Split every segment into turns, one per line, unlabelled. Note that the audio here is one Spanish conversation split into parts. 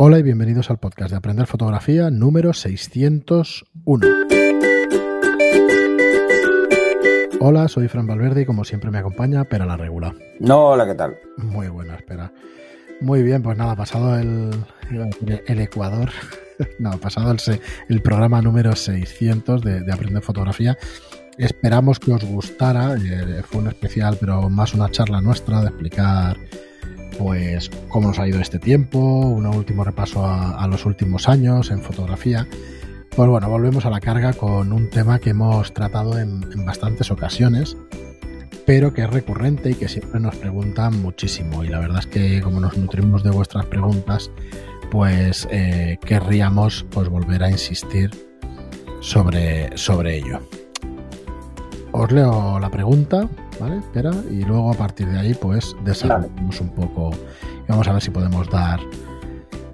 Hola y bienvenidos al podcast de Aprender Fotografía número 601. Hola, soy Fran Valverde y como siempre me acompaña Pera la Regula.
No, hola, ¿qué tal?
Muy buena, espera. Muy bien, pues nada, pasado el, el Ecuador, no, pasado el, el, programa número 600 de, de, Aprender Fotografía. Esperamos que os gustara, eh, fue un especial, pero más una charla nuestra de explicar pues cómo nos ha ido este tiempo, un último repaso a, los últimos años en fotografía. Pues bueno, volvemos a la carga con un tema que hemos tratado en, en, bastantes ocasiones, pero que es recurrente y que siempre nos preguntan muchísimo. Y la verdad es que como nos nutrimos de vuestras preguntas, pues eh, querríamos pues, volver a insistir sobre, sobre ello. Os leo la pregunta, ¿vale? Espera, y luego a partir de ahí, pues desarrollamos un poco y vamos a ver si podemos dar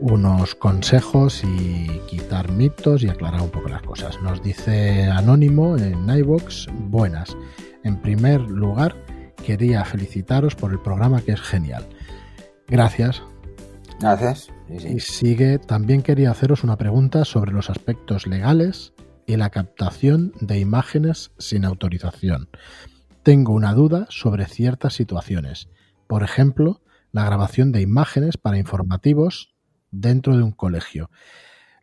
unos consejos y quitar mitos y aclarar un poco las cosas. Nos dice Anónimo en iVox, buenas. En primer lugar, quería felicitaros por el programa que es genial. Gracias.
Gracias.
Sí, sí. Y sigue, también quería haceros una pregunta sobre los aspectos legales y la captación de imágenes sin autorización. Tengo una duda sobre ciertas situaciones. Por ejemplo, la grabación de imágenes para informativos dentro de un colegio.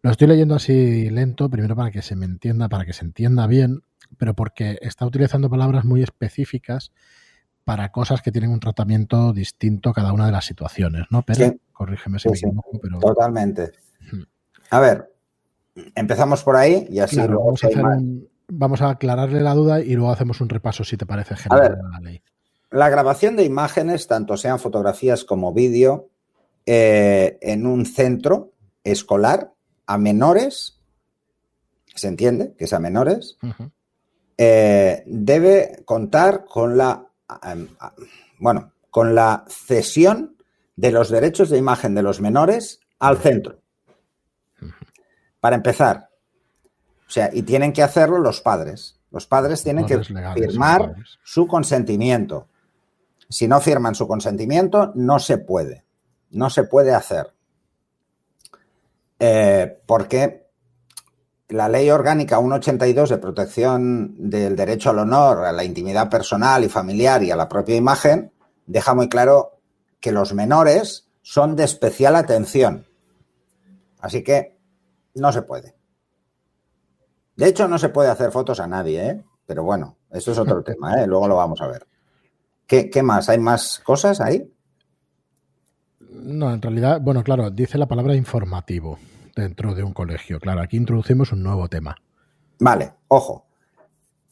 Lo estoy leyendo así lento, primero para que se me entienda, para que se entienda bien, pero porque está utilizando palabras muy específicas para cosas que tienen un tratamiento distinto cada una de las situaciones, ¿no? Pero sí. corrígeme si
sí,
me equivoco, pero...
Totalmente. A ver, empezamos por ahí y así
claro,
luego
vamos, a hacer un, vamos, a aclararle la duda y luego hacemos un repaso, si te parece, general
de la ley. La grabación de imágenes, tanto sean fotografías como vídeo, eh, en un centro escolar a menores, se entiende que es a menores, uh -huh. eh, debe contar con la, eh, bueno, con la cesión de los derechos de imagen de los menores al centro. Para empezar, o sea, y tienen que hacerlo los padres. Los padres tienen padres que legales, firmar su consentimiento. Si no firman su consentimiento, no se puede. No se puede hacer. Eh, porque la ley orgánica 182 de protección del derecho al honor, a la intimidad personal y familiar y a la propia imagen, deja muy claro que los menores son de especial atención. Así que no se puede. De hecho, no se puede hacer fotos a nadie, ¿eh? pero bueno, eso es otro tema, ¿eh? luego lo vamos a ver. ¿Qué, ¿Qué, más? ¿Hay más cosas ahí?
No, en realidad, bueno, claro, dice la palabra informativo dentro de un colegio. Claro, aquí introducimos un nuevo tema.
Vale, ojo.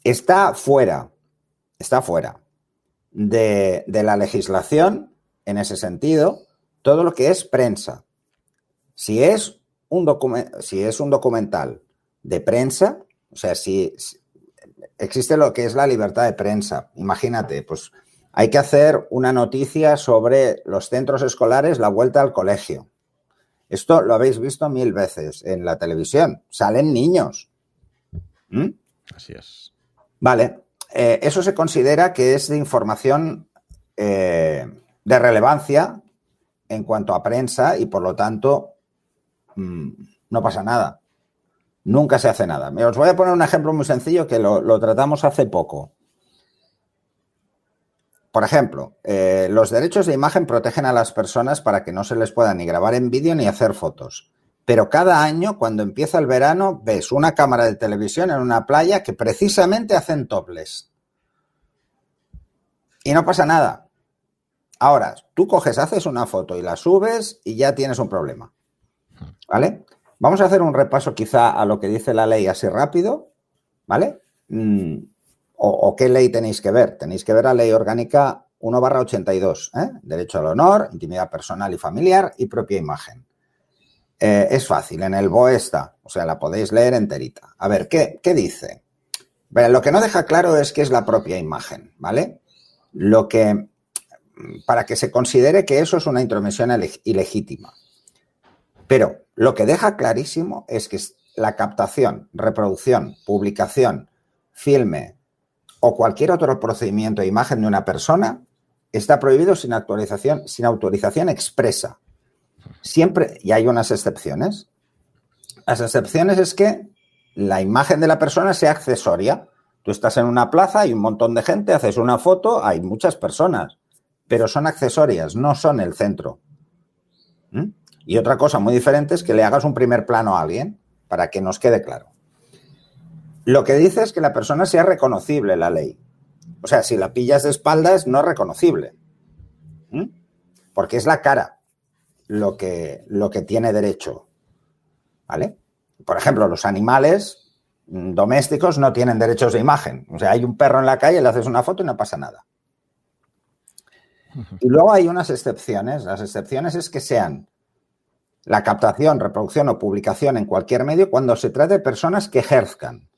Está fuera, está fuera de, de la legislación, en ese sentido, todo lo que es prensa. Si es un, si es un documental de prensa, o sea, si, si, existe lo que es la libertad de prensa, imagínate, pues hay que hacer una noticia sobre los centros escolares, la vuelta al colegio. Esto lo habéis visto mil veces en la televisión. Salen niños.
¿Mm? Así es.
Vale. Eh, eso se considera que es de información eh, de relevancia en cuanto a prensa y por lo tanto mmm, no pasa nada. Nunca se hace nada. Os voy a poner un ejemplo muy sencillo que lo, tratamos hace poco. Por ejemplo, eh, los derechos de imagen protegen a las personas para que no se les pueda ni grabar en vídeo ni hacer fotos. Pero cada año, cuando empieza el verano, ves una cámara de televisión en una playa que precisamente hacen topless. Y no pasa nada. Ahora, tú coges, haces una foto y la subes y ya tienes un problema. ¿Vale? Vamos a hacer un repaso quizá a lo que dice la ley así rápido. ¿Vale? Mm. O, qué ley tenéis que ver? Tenéis que ver la ley orgánica 1 barra 82, ¿eh? derecho al honor, intimidad personal y familiar y propia imagen. Eh, es fácil, en el BOE está, o sea, la podéis leer enterita. A ver, ¿qué, qué dice? Bueno, lo que no deja claro es qué es la propia imagen, ¿vale? Lo que, para que se considere que eso es una intromisión ilegítima. Pero lo que deja clarísimo es que la captación, reproducción, publicación, filme, o cualquier otro procedimiento de imagen de una persona está prohibido sin, actualización, sin autorización expresa. Siempre, y hay unas excepciones. Las excepciones es que la imagen de la persona sea accesoria. Tú estás en una plaza, hay un montón de gente, haces una foto, hay muchas personas, pero son accesorias, no son el centro. ¿Mm? Y otra cosa muy diferente es que le hagas un primer plano a alguien, para que nos quede claro. Lo que dice es que la persona sea reconocible la ley. O sea, si la pillas de espaldas, no es reconocible. ¿Mm? Porque es la cara lo que, lo que tiene derecho. ¿Vale? Por ejemplo, los animales domésticos no tienen derechos de imagen. O sea, hay un perro en la calle, le haces una foto y no pasa nada. Y luego hay unas excepciones. Las excepciones es que sean la captación, reproducción o publicación en cualquier medio cuando se trate de personas que ejerzcan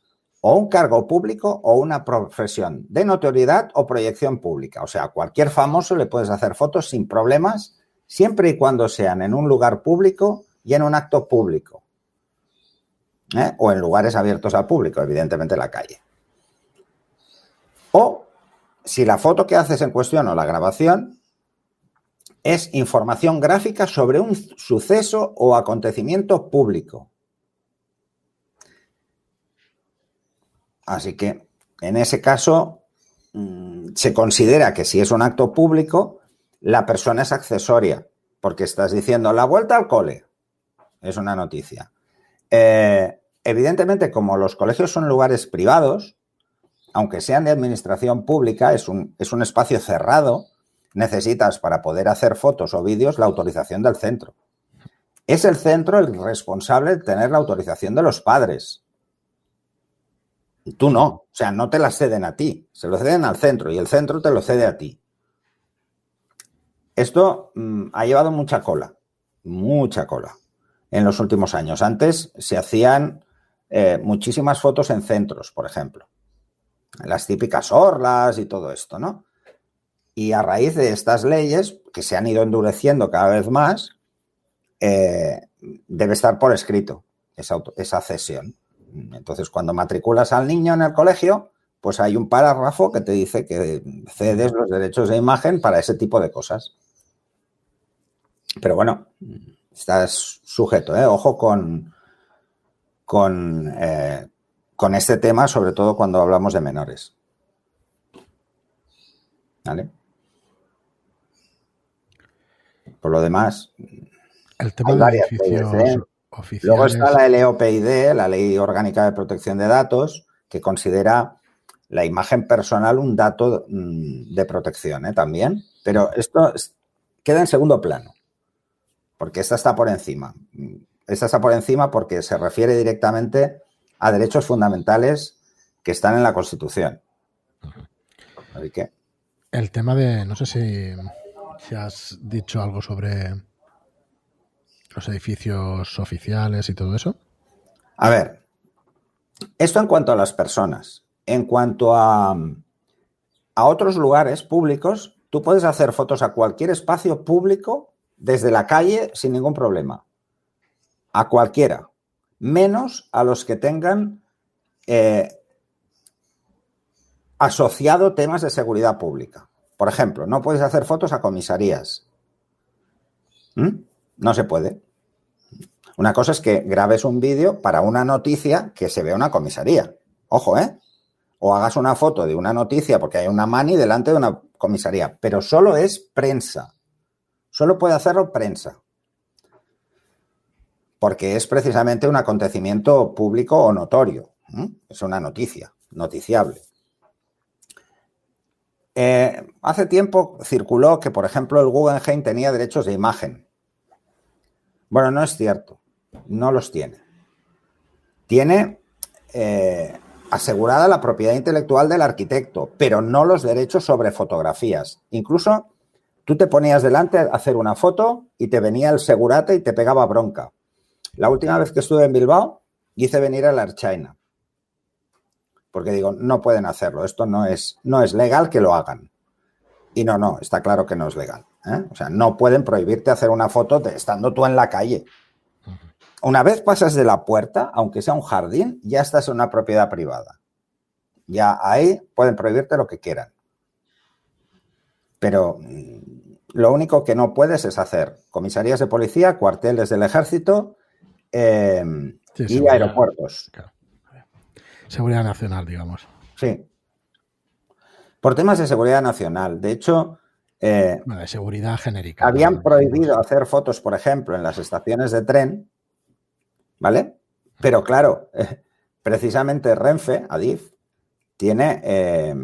o un cargo público o una profesión de notoriedad o proyección pública. O sea, a cualquier famoso le puedes hacer fotos sin problemas, siempre y cuando sean en un lugar público y en un acto público. ¿eh? O en lugares abiertos al público, evidentemente la calle. O si la foto que haces en cuestión o la grabación es información gráfica sobre un suceso o acontecimiento público. Así que en ese caso mm, se considera que si es un acto público, la persona es accesoria, porque estás diciendo la vuelta al cole. Es una noticia. Eh, evidentemente, como los colegios son lugares privados, aunque sean de administración pública, es un, es un espacio cerrado, necesitas para poder hacer fotos o vídeos la autorización del centro. Es el centro el responsable de tener la autorización de los padres. Y tú no, o sea, no te la ceden a ti, se lo ceden al centro y el centro te lo cede a ti. Esto mm, ha llevado mucha cola, mucha cola en los últimos años. Antes se hacían eh, muchísimas fotos en centros, por ejemplo. Las típicas orlas y todo esto, ¿no? Y a raíz de estas leyes, que se han ido endureciendo cada vez más, eh, debe estar por escrito esa, cesión. Entonces, cuando matriculas al niño en el colegio, pues hay un párrafo que te dice que cedes los derechos de imagen para ese tipo de cosas. Pero bueno, estás sujeto, ¿eh? ojo con, con, eh, con este tema, sobre todo cuando hablamos de menores. ¿Vale? Por lo demás,
el tema de edificios, ¿eh?
Luego está la LOPID, la Ley Orgánica de Protección de Datos, que considera la imagen personal un dato mm, de protección ¿eh? también, pero esto queda en segundo plano, porque esta está por encima. Esta está por encima porque se refiere directamente a derechos fundamentales que están en la Constitución. Así que...
El tema de, no sé si, si has dicho algo sobre los edificios oficiales y todo eso?
A ver, esto en cuanto a las personas. En cuanto a, a otros lugares públicos, tú puedes hacer fotos a cualquier espacio público desde la calle sin ningún problema. A cualquiera. Menos a los que tengan eh, asociado temas de seguridad pública. Por ejemplo, no puedes hacer fotos a comisarías. ¿Mm? No se puede. Una cosa es que grabes un vídeo para una noticia que se vea una comisaría. Ojo, ¿eh? O hagas una foto de una noticia porque hay una mani delante de una comisaría. Pero solo es prensa. Solo puede hacerlo prensa. Porque es precisamente un acontecimiento público o notorio. Es una noticia, noticiable. Eh, hace tiempo circuló que, por ejemplo, el Guggenheim tenía derechos de imagen. Bueno, no es cierto, no los tiene. Tiene eh, asegurada la propiedad intelectual del arquitecto, pero no los derechos sobre fotografías. Incluso tú te ponías delante a hacer una foto y te venía el segurate y te pegaba bronca. La última vez que estuve en Bilbao, hice venir a la Archaina. Porque digo, no pueden hacerlo, esto no es, no es legal que lo hagan. Y no, no, está claro que no es legal. ¿eh? O sea, no pueden prohibirte hacer una foto estando tú en la calle. Una vez pasas de la puerta, aunque sea un jardín, ya estás en una propiedad privada. Ya ahí pueden prohibirte lo que quieran. Pero mm, lo único que no puedes es hacer comisarías de policía, cuarteles del ejército eh,
Sí,
y aeropuertos.
Claro. Seguridad nacional, digamos.
Sí. Por temas de seguridad nacional. De hecho, eh,
Bueno, de seguridad genérica.
habían
¿no?
prohibido hacer fotos, por ejemplo, en las estaciones de tren, ¿vale? Pero claro, eh, precisamente Renfe, Adif, tiene eh,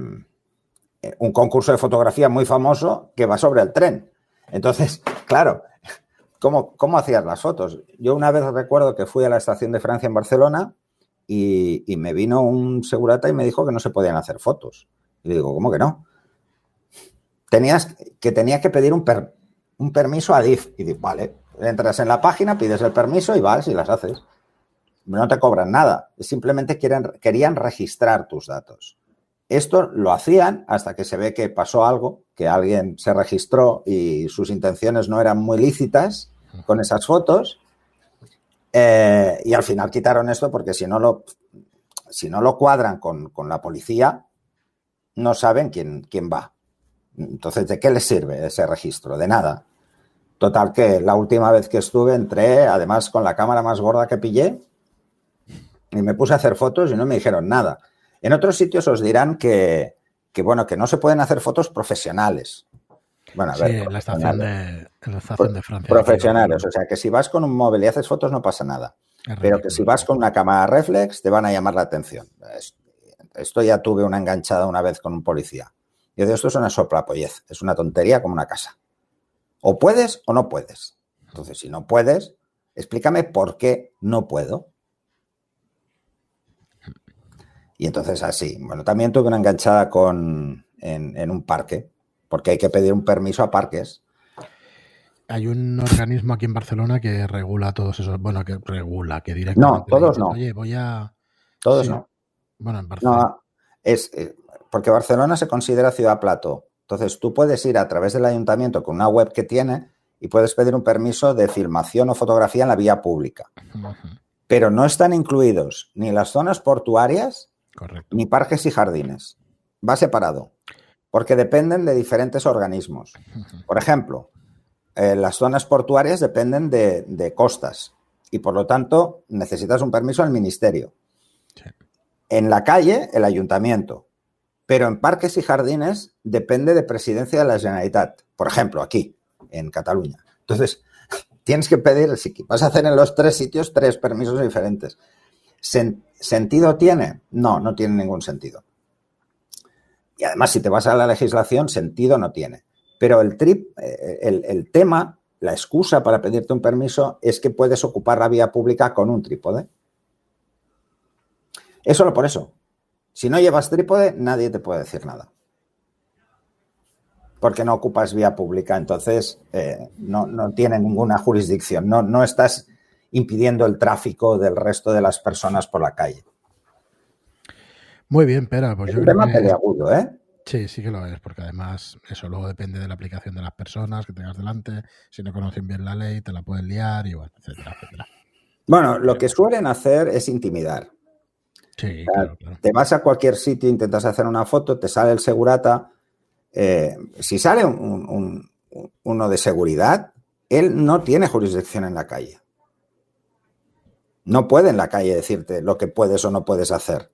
eh, un concurso de fotografía muy famoso que va sobre el tren. Entonces, claro, ¿cómo, cómo hacías las fotos? Yo una vez recuerdo que fui a la estación de Francia en Barcelona y, me vino un segurata y me dijo que no se podían hacer fotos. Y le digo, ¿cómo que no? Tenías que tenía que pedir un, per- un permiso a DIF. Y digo, vale, entras en la página, pides el permiso y vas y las haces. No te cobran nada. Simplemente quieren, querían registrar tus datos. Esto lo hacían hasta que se ve que pasó algo, que alguien se registró y sus intenciones no eran muy lícitas con esas fotos. Eh, y al final quitaron esto porque si no lo, si no lo cuadran con, con la policía, no saben quién, quién va. Entonces, ¿de qué les sirve ese registro? De nada. Total que la última vez que estuve entré, además con la cámara más gorda que pillé, y me puse a hacer fotos y no me dijeron nada. En otros sitios os dirán que, que, bueno, que no se pueden hacer fotos profesionales. Bueno, a
Sí,
ver,
en la estación de, en la estación de Francia.
Profesionales, o sea que si vas con un móvil y haces fotos no pasa nada.
Es
Pero que si vas con una cámara reflex te van a llamar la atención. Es- Esto ya tuve una enganchada una vez con un policía. Yo digo, esto es una soplapollez, es una tontería como una casa. O puedes o no puedes. Entonces, si no puedes, explícame por qué no puedo. Y entonces así. Bueno, también tuve una enganchada con en, en un parque, porque hay que pedir un permiso a parques.
Hay un organismo aquí en Barcelona que regula todos esos. Bueno, que regula, que directamente.
No, todos
dice,
no.
Oye, voy a.
Todos
Sí.
no.
Bueno, en Barcelona.
No, es eh, porque Barcelona se considera ciudad plato. Entonces tú puedes ir a través del ayuntamiento con una web que tiene y puedes pedir un permiso de filmación o fotografía en la vía pública. Pero no están incluidos ni las zonas portuarias
Correcto.
ni parques y jardines. Va separado, porque dependen de diferentes organismos. Por ejemplo, eh, las zonas portuarias dependen de, de costas y por lo tanto necesitas un permiso al ministerio.
Sí.
En la calle, el ayuntamiento. Pero en parques y jardines depende de presidencia de la Generalitat. Por ejemplo, aquí, en Cataluña. Entonces, tienes que pedir, si vas a hacer en los tres sitios, tres permisos diferentes. Sen- ¿Sentido tiene? No, no tiene ningún sentido. Y además, si te vas a la legislación, sentido no tiene. Pero el trip, eh, el, el tema, la excusa para pedirte un permiso es que puedes ocupar la vía pública con un trípode. Es solo por eso. Si no llevas trípode, nadie te puede decir nada. Porque no ocupas vía pública, entonces eh, no, no tiene ninguna jurisdicción. No, no estás impidiendo el tráfico del resto de las personas por la calle.
Muy bien, Pera, pues
Es
yo
un
creo
tema
que.
peleagudo, ¿eh?
Sí, sí que lo es, porque además eso luego depende de la aplicación de las personas que tengas delante. Si no conocen bien la ley, te la pueden liar y bueno, etcétera, etcétera.
Bueno, lo que suelen hacer es intimidar.
Sí,
sea,
claro, claro.
Te vas a cualquier sitio, intentas hacer una foto, te sale el segurata. eh, si sale un- un- un- uno de seguridad, él no tiene jurisdicción en la calle. No puede en la calle decirte lo que puedes o no puedes hacer.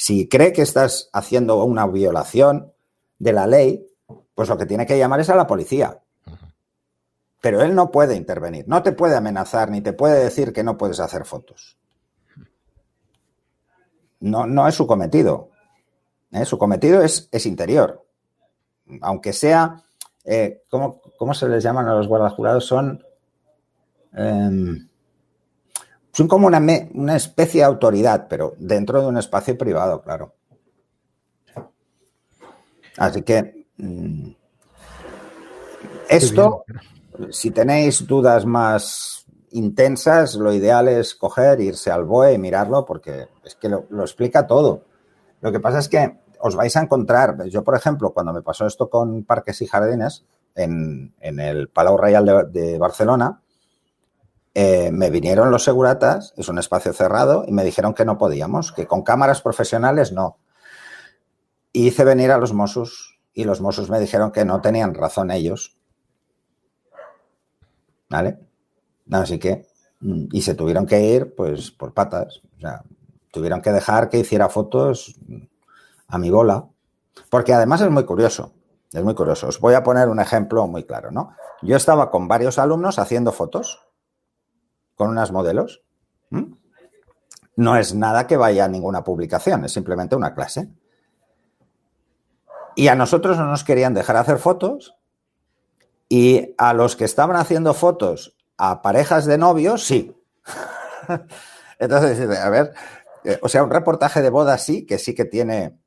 Si cree que estás haciendo una violación de la ley, pues lo que tiene que llamar es a la policía. Pero él no puede intervenir, no te puede amenazar ni te puede decir que no puedes hacer fotos. No, no es su cometido. ¿eh? Su cometido es, es interior. Aunque sea, eh, ¿cómo, cómo se les llaman a los guardajurados? Son, em, son como una, me- una especie de autoridad, pero dentro de un espacio privado, claro. Así que mm, esto, si tenéis dudas más intensas, lo ideal es coger, irse al BOE y mirarlo porque es que lo, lo explica todo. Lo que pasa es que os vais a encontrar, yo por ejemplo, cuando me pasó esto con parques y jardines en, en el Palau Real de, de Barcelona, eh, me vinieron los seguratas, es un espacio cerrado, y me dijeron que no podíamos, que con cámaras profesionales no. Y hice venir a los Mossos y los Mossos me dijeron que no tenían razón ellos, ¿Vale? Así que, mm, y se tuvieron que ir, pues, por patas. O sea, tuvieron que dejar que hiciera fotos a mi bola. Porque además es muy curioso. Es muy curioso. Os voy a poner un ejemplo muy claro, ¿no? Yo estaba con varios alumnos haciendo fotos con unas modelos. No es nada que vaya a ninguna publicación, es simplemente una clase. Y a nosotros no nos querían dejar hacer fotos y a los que estaban haciendo fotos a parejas de novios, sí. Entonces, a ver, eh, o sea, un reportaje de boda sí, que sí que tiene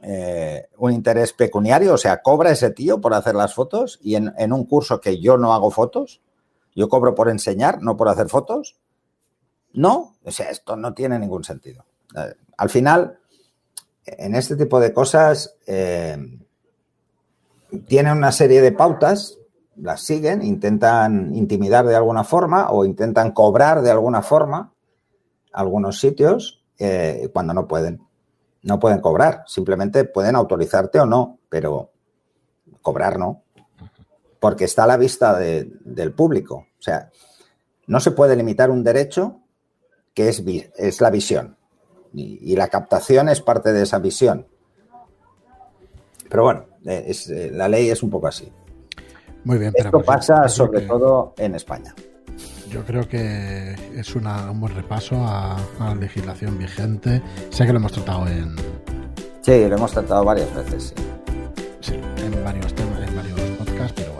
eh, un interés pecuniario, o sea, cobra ese tío por hacer las fotos y en, un curso que yo no hago fotos, yo cobro por enseñar, no por hacer fotos. No, o sea, esto no tiene ningún sentido. Eh, al final, en este tipo de cosas, eh, tienen una serie de pautas, las siguen, intentan intimidar de alguna forma o intentan cobrar de alguna forma algunos sitios cuando no pueden no pueden cobrar, simplemente pueden autorizarte o no, pero cobrar no, porque está a la vista del público. O sea, no se puede limitar un derecho que es, es la visión y, la captación es parte de esa visión. Pero bueno, eh, eh, la ley es un poco así.
Muy bien,
pero Esto pasa sobre todo en España.
Yo creo que es un buen repaso a, la legislación vigente. Sé que lo hemos tratado en.
Sí, lo hemos tratado varias veces, sí.
Sí, en varios temas, en varios podcasts, pero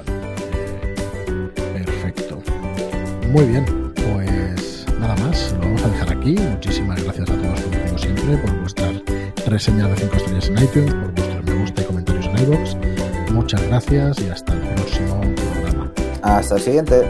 Muy bien, pues nada más. Lo vamos a dejar aquí. Muchísimas gracias a todos, como siempre, por vuestras reseñas de 5 estrellas en iTunes, por vuestros me gusta y comentarios en iVoox. Muchas gracias y hasta el próximo programa.
Hasta el siguiente.